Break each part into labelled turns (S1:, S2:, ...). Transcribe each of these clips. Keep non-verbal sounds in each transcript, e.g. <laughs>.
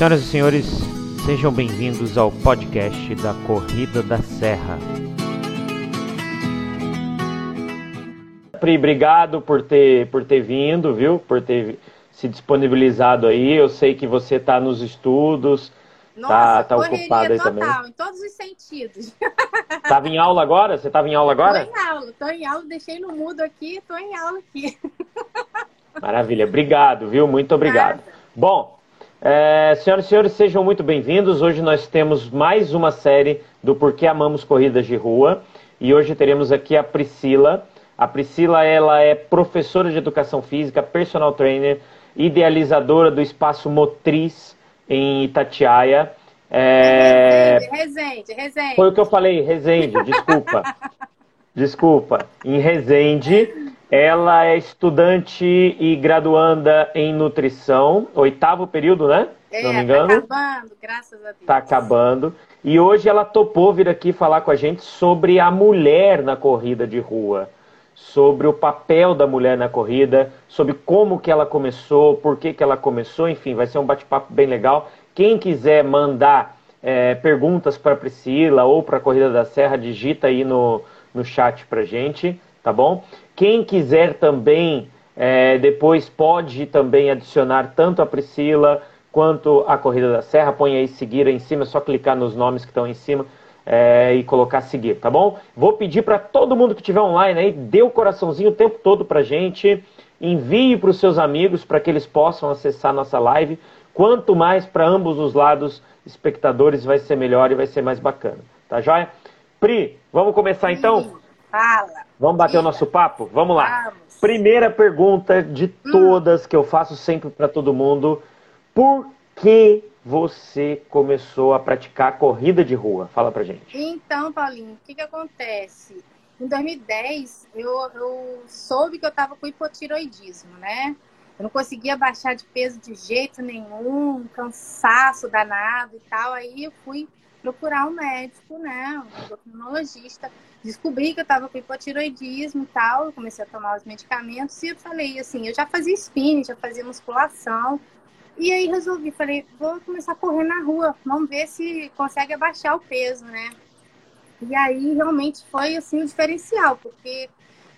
S1: Senhoras e senhores, sejam bem-vindos ao podcast da Corrida da Serra. Pri, obrigado por ter, por ter vindo, viu? Por ter se disponibilizado aí. Eu sei que você está nos estudos,
S2: Nossa,
S1: tá, tá
S2: correria
S1: ocupado aí
S2: total,
S1: também.
S2: em todos os sentidos.
S1: Tava em aula agora? Você estava em aula agora?
S2: Tô em aula, tô em aula, deixei no mudo aqui, tô em aula aqui.
S1: Maravilha, obrigado, viu? Muito obrigado.
S2: Nada.
S1: Bom, é, senhoras e senhores, sejam muito bem-vindos. Hoje nós temos mais uma série do Porquê Amamos Corridas de Rua. E hoje teremos aqui a Priscila. A Priscila, ela é professora de Educação Física, personal trainer, idealizadora do Espaço Motriz em Itatiaia. É,
S2: Resende, Resende, Resende.
S1: foi o que eu falei, Resende, desculpa. <laughs> Desculpa. Em Resende, ela é estudante e graduanda em nutrição, oitavo período, né? Se não me
S2: É,
S1: engano.
S2: tá acabando, graças a Deus.
S1: Tá acabando. E hoje ela topou vir aqui falar com a gente sobre a mulher na corrida de rua, sobre o papel da mulher na corrida, sobre como que ela começou, por que que ela começou, enfim, vai ser um bate-papo bem legal. Quem quiser mandar é, perguntas para Priscila ou para a Corrida da Serra, digita aí no, no chat pra gente, tá bom? Quem quiser também, é, depois pode também adicionar tanto a Priscila quanto a Corrida da Serra. Põe aí seguir aí em cima, é só clicar nos nomes que estão em cima é, e colocar seguir, tá bom? Vou pedir para todo mundo que estiver online aí, dê o coraçãozinho o tempo todo pra gente, envie para os seus amigos para que eles possam acessar nossa live. Quanto mais para ambos os lados, espectadores, vai ser melhor e vai ser mais bacana, tá joia? Pri, vamos começar então?
S2: Fala.
S1: Vamos bater o
S2: Diga.
S1: nosso papo? Vamos lá.
S2: Vamos.
S1: Primeira pergunta de todas que eu faço sempre para todo mundo: por que você começou a praticar corrida de rua? Fala pra gente.
S2: Então, Paulinho, o que que acontece? Em 2010, eu, eu soube que eu estava com hipotiroidismo, né? Eu não conseguia baixar de peso de jeito nenhum, um cansaço danado e tal. Aí eu fui procurar um médico, né? Um endocrinologista. Descobri que eu estava com hipotiroidismo e tal. Eu comecei a tomar os medicamentos e eu falei assim: eu já fazia spinning, já fazia musculação. E aí resolvi, falei, vou começar a correr na rua, vamos ver se consegue abaixar o peso, né? E aí realmente foi assim o diferencial, porque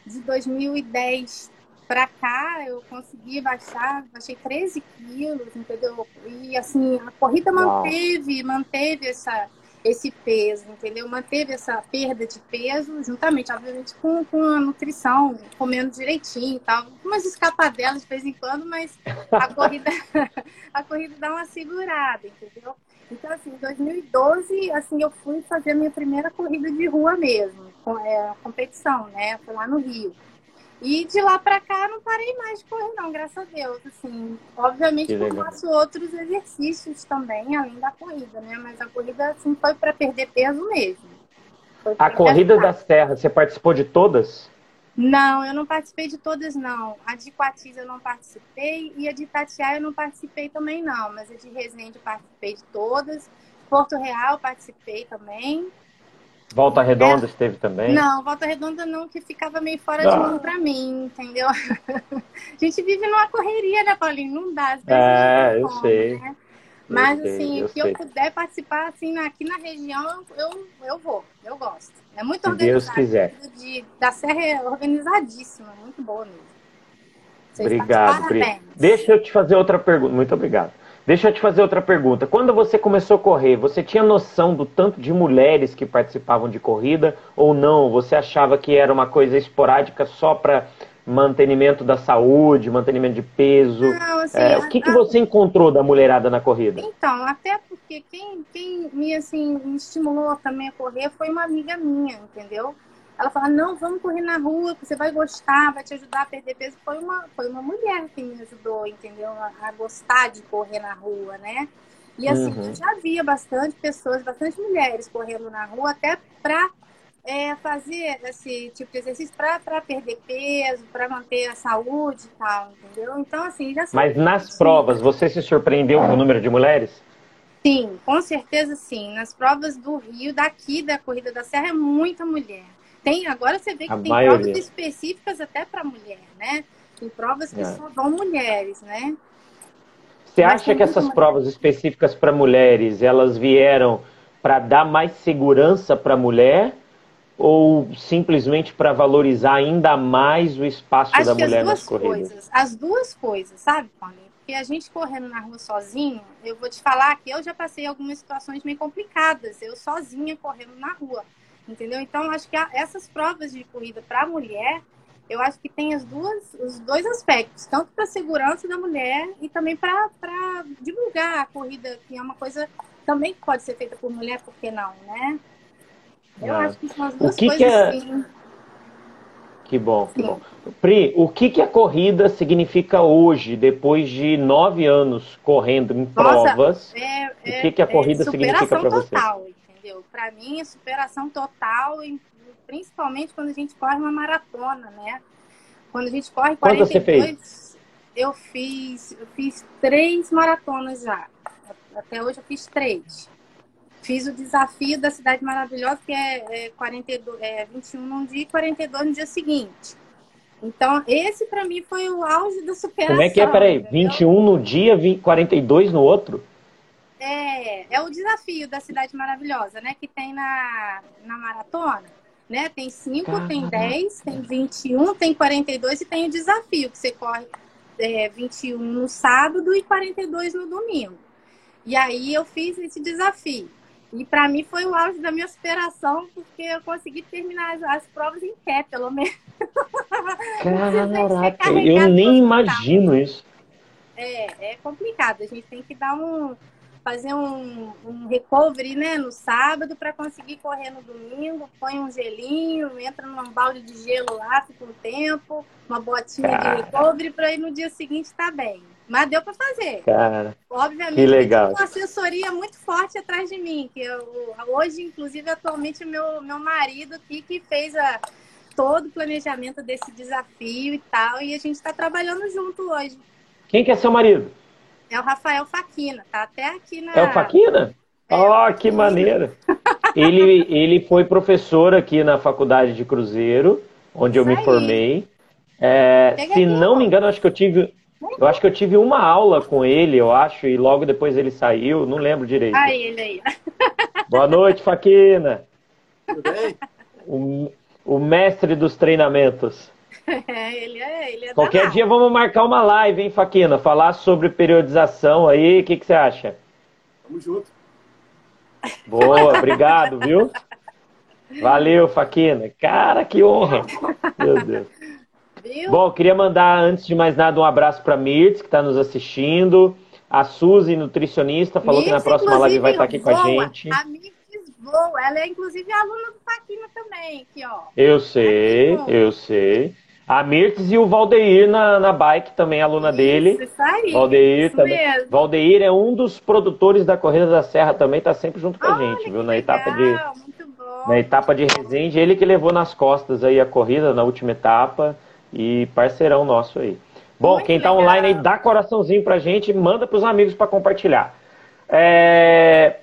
S2: de 2010 para cá eu consegui baixar, baixei 13 quilos, entendeu? E assim, a corrida
S1: Uau.
S2: manteve, manteve essa, esse peso, entendeu? Manteve essa perda de peso, juntamente, obviamente, com, com a nutrição, comendo direitinho e tal. Umas escapadelas de vez em quando, mas a <laughs> corrida, <laughs> a corrida dá uma segurada, entendeu? Então, assim, em 2012, assim, eu fui fazer a minha primeira corrida de rua mesmo, com, é, competição, né? Foi lá no Rio. E de lá pra cá não parei mais de correr, não, graças a Deus. Assim, obviamente eu faço outros exercícios também, além da corrida, né? Mas a corrida, assim, foi pra perder peso mesmo.
S1: A corrida da Serra, você participou de todas?
S2: Não, eu não participei de todas, não. A de Quatis eu não participei e a de Itatiaia eu não participei também, não. Mas a de Resende eu participei de todas. Porto Real participei também.
S1: Volta Redonda esteve também?
S2: Não, Volta Redonda não, que ficava meio fora de
S1: Ah.
S2: mão pra mim, entendeu? <laughs> a gente vive numa correria, né, Paulinho? Não dá. Às vezes
S1: É, eu
S2: como,
S1: sei.
S2: né? Mas,
S1: Eu sei,
S2: assim,
S1: eu
S2: o que
S1: sei.
S2: eu puder participar, assim, aqui na região, eu, eu vou. Eu gosto. É muito
S1: Se Deus
S2: organizado.
S1: quiser.
S2: De, da Serra é organizadíssima, muito boa mesmo. Vocês
S1: Obrigado, Pri. Deixa eu te fazer outra pergunta. Muito obrigado. Deixa eu te fazer outra pergunta. Quando você começou a correr, você tinha noção do tanto de mulheres que participavam de corrida ou não? Você achava que era uma coisa esporádica só para mantenimento da saúde, mantenimento de peso?
S2: Não, assim,
S1: É, o que, que
S2: a-
S1: você encontrou da mulherada na corrida?
S2: Então, até porque quem, quem me, assim, me estimulou também a correr foi uma amiga minha, entendeu? Ela fala, não, vamos correr na rua, você vai gostar, vai te ajudar a perder peso. Foi uma, foi uma mulher que me ajudou, entendeu? A, a gostar de correr na rua, né? E assim,
S1: Uhum.
S2: eu já via bastante pessoas, bastante mulheres correndo na rua, até pra é, fazer esse tipo de exercício para perder peso, para manter a saúde e tal, entendeu? Então, assim, já
S1: Mas nas provas, você se surpreendeu com o número de mulheres?
S2: Sim, com certeza sim. Nas provas do Rio, daqui da Corrida da Serra, é muita mulher. Tem, agora você vê que
S1: A
S2: tem
S1: maioria.
S2: provas específicas até para mulher, né? Tem provas que
S1: É.
S2: só vão mulheres, né?
S1: Você acha que essas provas específicas para mulheres, elas vieram para dar mais segurança para a mulher ou simplesmente para valorizar ainda mais o espaço
S2: Acho
S1: da mulher nas
S2: corridas? Coisas, as duas coisas, sabe, Paulinho? Porque a gente correndo na rua sozinho, eu vou te falar que eu já passei algumas situações meio complicadas, eu sozinha correndo na rua, entendeu? Então, acho que essas provas de corrida para a mulher, eu acho que tem as duas, os dois aspectos, tanto para a segurança da mulher e também para divulgar a corrida, que é uma coisa também que pode ser feita por mulher, por que não, né? Eu ah. acho que são as duas
S1: que
S2: coisas
S1: que é... Que bom, que bom. Pri, o que, que a corrida significa hoje, depois de nove anos correndo em Nossa, provas? É, é, o que, que a corrida é significa para você?
S2: total, entendeu? Para mim, é superação total, principalmente quando a gente corre uma maratona, né? Quando a gente corre 42,
S1: Quanto você fez?
S2: eu fiz, eu fiz três maratonas já. Até hoje eu fiz três. Fiz o desafio da Cidade Maravilhosa, que é, é, 42, é 21 num dia e 42 no dia seguinte. Então, esse para mim foi o auge da superação.
S1: Como é que é? Peraí, entendeu? 21 no dia, 20, 42 no outro?
S2: É, é o desafio da Cidade Maravilhosa, né? Que tem na, na maratona. Né? Tem 5, tem 10, tem 21, tem 42 e tem o desafio, que você corre é, 21 no sábado e 42 no domingo. E aí eu fiz esse desafio. E para mim foi o auge da minha superação, porque eu consegui terminar as, as provas em pé, pelo menos. <laughs>
S1: Caraca, eu nem imagino isso.
S2: É, é complicado. A gente tem que dar um fazer um, um recovery né, no sábado para conseguir correr no domingo, põe um gelinho, entra num balde de gelo lá, fica um tempo, uma botinha Cara. de recovery para ir no dia seguinte estar tá bem. Mas deu para fazer.
S1: Cara,
S2: Obviamente,
S1: que legal.
S2: uma assessoria muito forte atrás de mim. Que eu, hoje, inclusive, atualmente, meu, meu marido aqui que fez a, todo o planejamento desse desafio e tal. E a gente está trabalhando junto hoje.
S1: Quem que é seu marido?
S2: É o Rafael Faquina, tá até aqui na.
S1: É o Faquina? É, oh, que maneiro! ele, ele foi professor aqui na faculdade de Cruzeiro, onde Isso eu me aí. formei. É, se aqui, não me engano, acho que eu tive. Eu acho que eu tive uma aula com ele, eu acho, e logo depois ele saiu, não lembro direito.
S2: Aí, ele aí. <laughs>
S1: Boa noite, Faquina. Tudo bem? O, o mestre dos treinamentos. <laughs>
S2: É, ele é, ele é
S1: Qualquer danado. dia vamos marcar uma live, hein, Faquina? Falar sobre periodização aí, o que, que você acha?
S3: Tamo junto.
S1: Boa, <laughs> obrigado, viu? Valeu, Faquina. Cara, que honra. Meu Deus. Viu? Bom, queria mandar, antes de mais nada, um abraço para Mirtz, que está nos assistindo. A Suzy, nutricionista, falou Mirtz, que na próxima live vai estar tá aqui com a gente.
S2: A Mirtz voa. Ela é, inclusive, aluna do Faquina também, aqui, ó.
S1: Eu sei, eu sei. A Mirtz e o Valdeir na, na bike, também aluna isso, dele.
S2: Isso aí.
S1: Valdeir isso também. Mesmo. Valdeir é um dos produtores da Corrida da Serra também, tá sempre junto com a gente, viu? Na legal, etapa de. Na etapa de Resende, ele que levou nas costas aí a corrida na última etapa e parceirão nosso aí. Bom, Muito quem está online aí, dá coraçãozinho pra gente, manda pros amigos para compartilhar. É...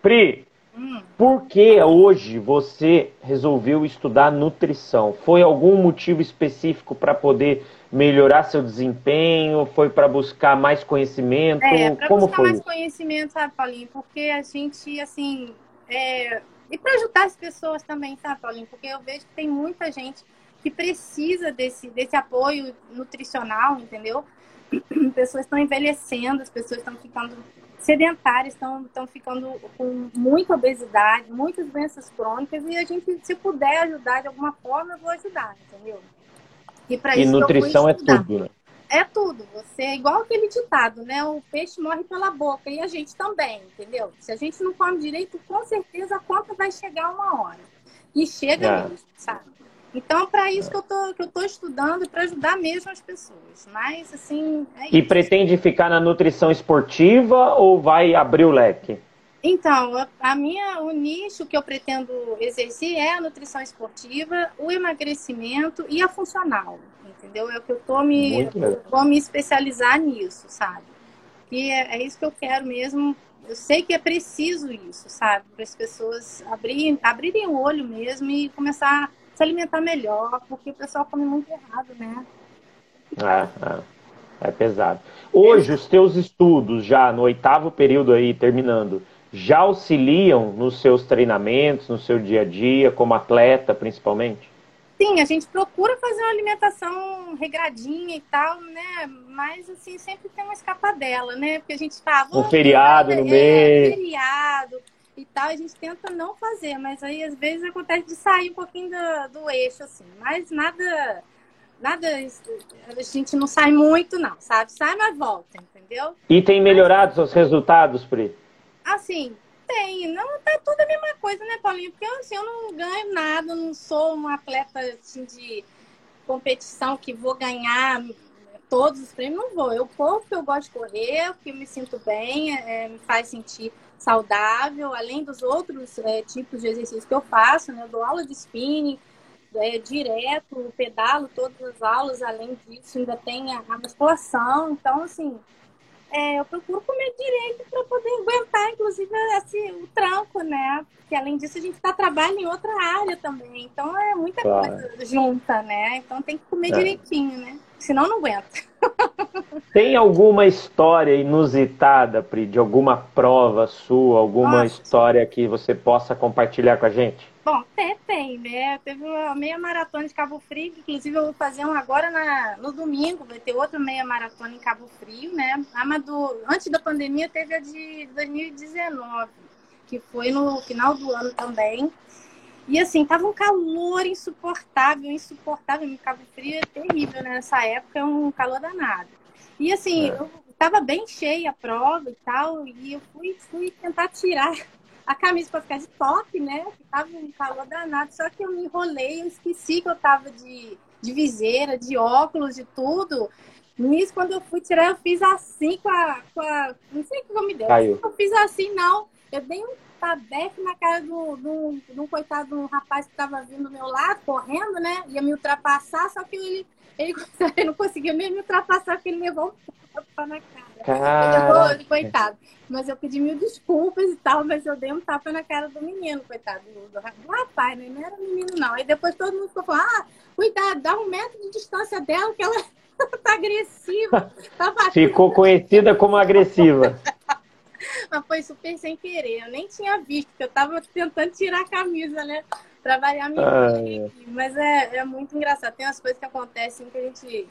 S1: Pri, hum. por que hoje você resolveu estudar nutrição? Foi algum motivo específico para poder melhorar seu desempenho? Foi para buscar mais conhecimento?
S2: É, para buscar foi mais conhecimento, sabe, Paulinho? Porque a gente, assim, é... e para ajudar as pessoas também, sabe, Paulinho? Porque eu vejo que tem muita gente que precisa desse, desse apoio nutricional, entendeu? <clears throat> Pessoas estão envelhecendo, as pessoas estão ficando sedentárias, estão, estão ficando com muita obesidade, muitas doenças crônicas, e a gente, se puder ajudar de alguma forma, eu vou ajudar, entendeu?
S1: E, para isso nutrição é tudo, né?
S2: É tudo. Você é igual aquele ditado, né? O peixe morre pela boca e a gente também, entendeu? Se a gente não come direito, com certeza a conta vai chegar uma hora. E chega é. mesmo, sabe? Então, para isso que eu tô, que eu tô estudando, para ajudar mesmo as pessoas. Mas, assim. É
S1: e pretende ficar na nutrição esportiva ou vai abrir o leque?
S2: Então, a minha, o nicho que eu pretendo exercer é a nutrição esportiva, o emagrecimento e a funcional, entendeu? É o que eu tô me, vou me especializar nisso, sabe? E é, é, isso que eu quero mesmo. Eu sei que é preciso isso, sabe? Para as pessoas abrirem, abrirem o olho mesmo e começar se alimentar melhor, porque o pessoal come muito errado, né?
S1: É, é. É pesado. Hoje, os teus estudos, já no oitavo período aí, terminando, já auxiliam nos seus treinamentos, no seu dia a dia, como atleta, principalmente?
S2: Sim, a gente procura fazer uma alimentação regradinha e tal, né? Mas, assim, sempre tem uma escapadela, né? Porque a gente fala...
S1: Um feriado no é, meio.
S2: feriado e tal, a gente tenta não fazer, mas aí às vezes acontece de sair um pouquinho do, do eixo, assim. Mas nada nada, a gente não sai muito, não, sabe? Sai, mas volta, entendeu?
S1: E tem melhorado os resultados, Pri?
S2: Assim, tem. Não tá tudo a mesma coisa, né, Paulinho? Porque assim, eu não ganho nada, não sou uma atleta assim, de competição que vou ganhar todos os prêmios, não vou. Eu corro porque eu gosto de correr, porque eu me sinto bem, é, me faz sentir saudável, além dos outros é, tipos de exercícios que eu faço, né? Eu dou aula de spinning, é, direto, pedalo todas as aulas, além disso, ainda tem a, a musculação. Então, assim, é, eu procuro comer direito para poder aguentar, inclusive, assim, o tranco, né? Porque além disso, a gente está trabalhando em outra área também. Então é muita claro. coisa junta, né? Então tem que comer é. direitinho, né? Senão não aguenta. <laughs>
S1: Tem alguma história inusitada, Pri, de alguma prova sua, alguma Nossa. história que você possa compartilhar com a gente?
S2: Bom, até tem, né? Teve uma meia maratona de Cabo Frio, que inclusive eu vou fazer uma agora na, no domingo, vai ter outra meia maratona em Cabo Frio, né? A do, antes da pandemia teve a de 2019, que foi no final do ano também. E assim, tava um calor insuportável, insuportável. Em Cabo Frio é terrível né? nessa época, é um calor danado. E assim, é. eu tava bem cheia a prova e tal, e eu fui, fui tentar tirar a camisa para ficar de top, né? Que tava um calor danado, só que eu me enrolei, eu esqueci que eu tava de, de viseira, de óculos, de tudo. Nisso, quando eu fui tirar, eu fiz assim com a. Com a não sei o que eu me deu.
S1: Caiu.
S2: Eu fiz assim, não. Eu dei um tabefe na cara do, do, do um coitado de um rapaz que estava vindo do meu lado, correndo, né? Ia me ultrapassar, só que ele, ele, <laughs> ele não conseguiu mesmo me ultrapassar, porque ele levou um tapa na cara.
S1: Caraca.
S2: Eu, coitado. Mas eu pedi mil desculpas e tal, mas eu dei um tapa na cara do menino, coitado. Do, do, do rapaz, né? Não era menino, não. Aí depois todo mundo ficou falando, ah, cuidado, dá um metro de distância dela, que ela <laughs> tá agressiva. Tá
S1: Ficou conhecida como agressiva. <laughs> <laughs>
S2: Mas foi super sem querer. Eu nem tinha visto, porque eu tava tentando tirar a camisa, né? Pra variar minha ah, Mas é, é muito engraçado. Tem umas coisas que acontecem que a gente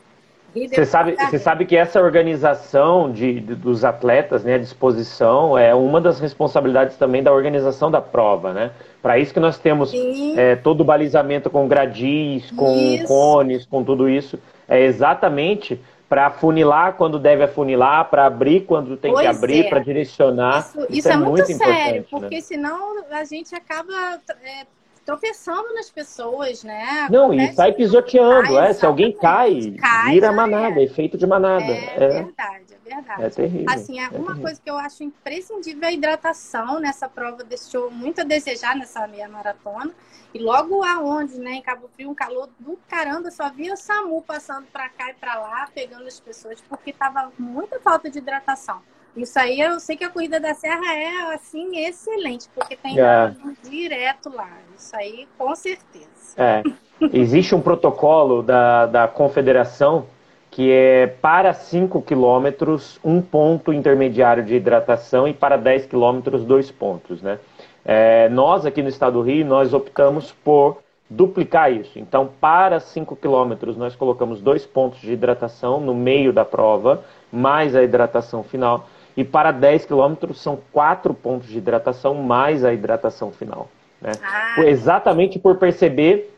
S1: você sabe, você sabe que essa organização de, de, dos atletas, né, a disposição, é uma das responsabilidades também da organização da prova, né? Para isso que nós temos é, todo o balizamento com gradis, com isso. cones, com tudo isso. É exatamente para afunilar quando deve afunilar, para abrir quando tem pois que abrir, é. para direcionar.
S2: Isso, isso, isso é, é, muito, sério, né? porque né? senão a gente acaba é, tropeçando nas pessoas, né?
S1: Não, Acontece e sai pisoteando, é. Se alguém cai, cai vira manada, é. efeito de manada.
S2: É, é, verdade, verdade.
S1: É terrível.
S2: Assim, é uma coisa que eu acho imprescindível é a hidratação. Nessa prova deixou muito a desejar nessa meia maratona. E logo aonde, né, em Cabo Frio, um calor do caramba, só via o SAMU passando para cá e para lá, pegando as pessoas, porque tava muita falta de hidratação. Isso aí eu sei que a corrida da Serra é assim excelente, porque tem é. direto lá. Isso aí com certeza.
S1: É. Existe um protocolo da, da confederação que é para 5 quilômetros um ponto intermediário de hidratação e para 10 quilômetros dois pontos, né? É, nós aqui no estado do Rio, nós optamos por duplicar isso. Então, para 5 quilômetros, nós colocamos dois pontos de hidratação no meio da prova, mais a hidratação final. E para 10 quilômetros são quatro pontos de hidratação mais a hidratação final. Né? Ah. Exatamente por perceber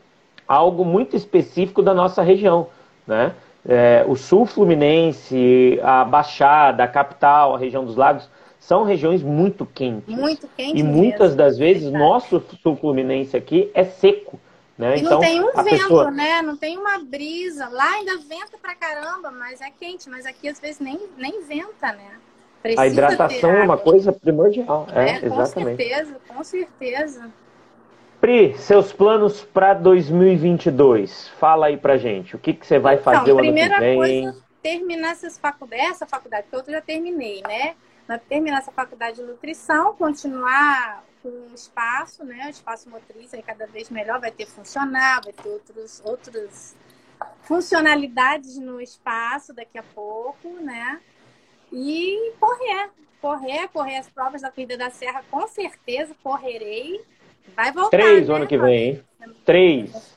S1: algo muito específico da nossa região. Né? É, o sul fluminense, a Baixada, a capital, a região dos lagos, são regiões muito quentes.
S2: Muito quentes.
S1: E muitas das vezes, nosso sul fluminense aqui é seco. Né?
S2: E então, não tem um vento, pessoa... né? Não tem uma brisa. Lá ainda venta pra caramba, mas é quente. Mas aqui às vezes nem, nem venta, né?
S1: Precisa a hidratação é uma coisa primordial. É, é
S2: com certeza, com certeza.
S1: Pri, seus planos para 2022. Fala aí pra gente. O que, que você vai então, fazer o ano que vem? Primeira coisa,
S2: terminar essas faculdades, essa faculdade que eu já terminei, né? terminar essa faculdade de nutrição, continuar com o espaço, né? O espaço motriz aí cada vez melhor, vai ter funcionar, vai ter outros, outros funcionalidades no espaço daqui a pouco, né? E correr, correr, correr as provas da Corrida da Serra, com certeza correrei. Vai voltar.
S1: Três
S2: né?
S1: ano que vem, hein? Três.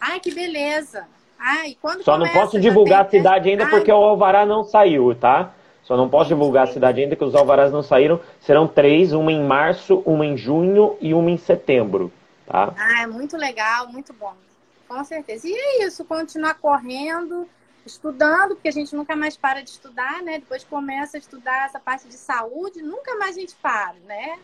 S2: Ai, que beleza. Ai, quando
S1: Só não posso divulgar a cidade ainda Ai. porque o alvará não saiu, tá? Só não posso divulgar a cidade ainda que os alvarás não saíram. Serão três, uma em março, uma em junho e uma em setembro, tá?
S2: Ah, é muito legal, muito bom. Com certeza. E é isso, continuar correndo, estudando, porque a gente nunca mais para de estudar, né? Depois começa a estudar essa parte de saúde, nunca mais a gente para, né?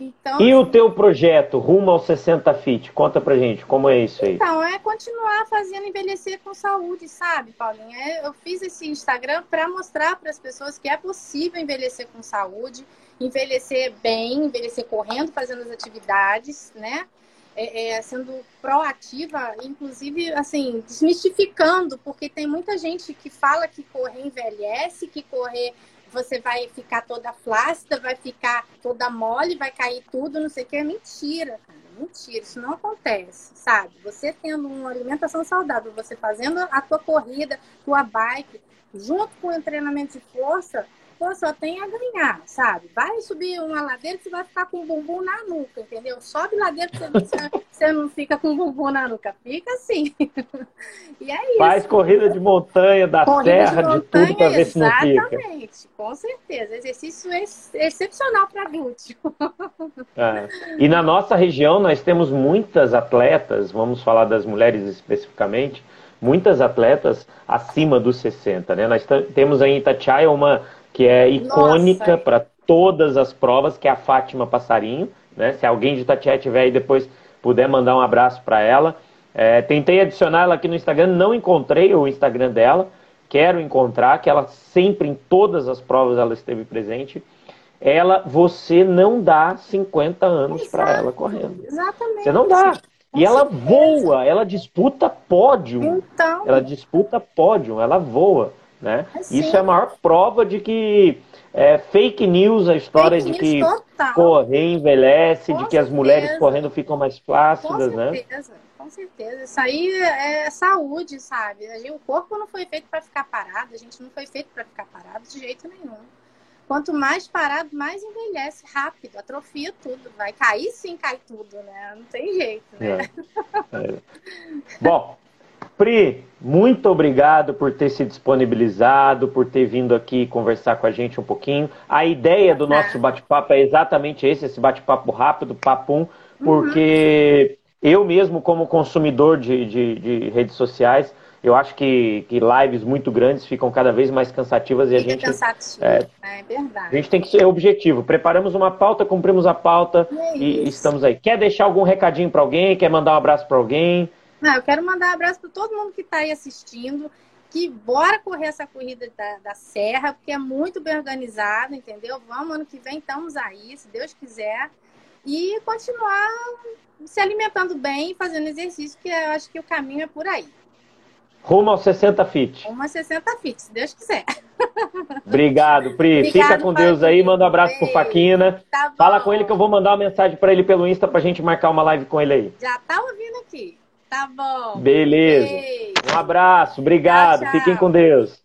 S1: Então, e o teu projeto rumo aos 60 fit? Conta pra gente, como é isso aí?
S2: Então, é continuar fazendo envelhecer com saúde, sabe, Paulinha? É, eu fiz esse Instagram para mostrar para as pessoas que é possível envelhecer com saúde, envelhecer bem, envelhecer correndo, fazendo as atividades, né? É, é, sendo proativa, inclusive, assim, desmistificando, porque tem muita gente que fala que correr envelhece, que correr você vai ficar toda flácida, vai ficar toda mole, vai cair tudo, não sei o que. É mentira, cara. Mentira, isso não acontece, sabe? Você tendo uma alimentação saudável, você fazendo a tua corrida, tua bike, junto com o treinamento de força, pô, só tem a ganhar, sabe? Vai subir uma ladeira que você vai ficar com o bumbum na nuca, entendeu? Sobe ladeira que você, você não fica com o bumbum na nuca. Fica assim. <laughs> e é isso.
S1: Faz corrida de montanha, da corrida serra, de, montanha, de tudo para ver se não fica.
S2: Exatamente, com certeza. Exercício ex excepcional para glúteo. <laughs>
S1: É. E na nossa região nós temos muitas atletas, vamos falar das mulheres especificamente, muitas atletas acima dos 60, né? Nós temos aí em Itatiaia uma que é icônica para todas as provas, que é a Fátima Passarinho. Né? Se alguém de Itatiaia tiver aí depois puder mandar um abraço para ela. É, tentei adicionar ela aqui no Instagram, não encontrei o Instagram dela. Quero encontrar, que ela sempre, em todas as provas, ela esteve presente. Ela, você não dá 50 anos para ela correndo.
S2: Exatamente.
S1: Você não dá. e ela voa, ela disputa pódio. Então... Ela disputa pódio, ela voa. Né? Assim. Isso é a maior prova de que é fake news a história de que total. correr envelhece, Com de que certeza. as mulheres correndo ficam mais flácidas,
S2: né? Com certeza, né? com certeza. Isso aí é saúde, sabe? O corpo não foi feito para ficar parado, a gente não foi feito para ficar parado de jeito nenhum. Quanto mais parado, mais envelhece rápido, atrofia tudo. Vai cair sim, cai tudo, né? Não tem jeito, né? É. É.
S1: Bom, Pri, muito obrigado por ter se disponibilizado, por ter vindo aqui conversar com a gente um pouquinho. A ideia do nosso bate-papo é exatamente esse, esse bate-papo rápido, papum, porque uhum. eu mesmo, como consumidor de, de, de, redes sociais, eu acho que, que lives muito grandes ficam cada vez mais cansativas e Fica a gente.
S2: Cansativo, é, é verdade.
S1: A gente tem que ser objetivo. Preparamos uma pauta, cumprimos a pauta é e estamos aí. Quer deixar algum recadinho para alguém? Quer mandar um abraço para alguém?
S2: Não, eu quero mandar um abraço para todo mundo que está aí assistindo. Que bora correr essa corrida da, da Serra, porque é muito bem organizado, entendeu? Vamos, ano que vem estamos aí, se Deus quiser. E continuar se alimentando bem, fazendo exercício, que eu acho que o caminho é por aí.
S1: Rumo aos 60 fit.
S2: Rumo aos 60 fit, se Deus quiser. <laughs>
S1: Obrigado, Pri. Obrigado, Fica com Deus aí, manda um abraço pro Faquina. Tá Fala com ele que eu vou mandar uma mensagem para ele pelo Insta pra gente marcar uma live com ele aí.
S2: Já tá ouvindo aqui. Tá bom.
S1: Beleza. Beijo. Um abraço, obrigado. Tchau, tchau. Fiquem com Deus.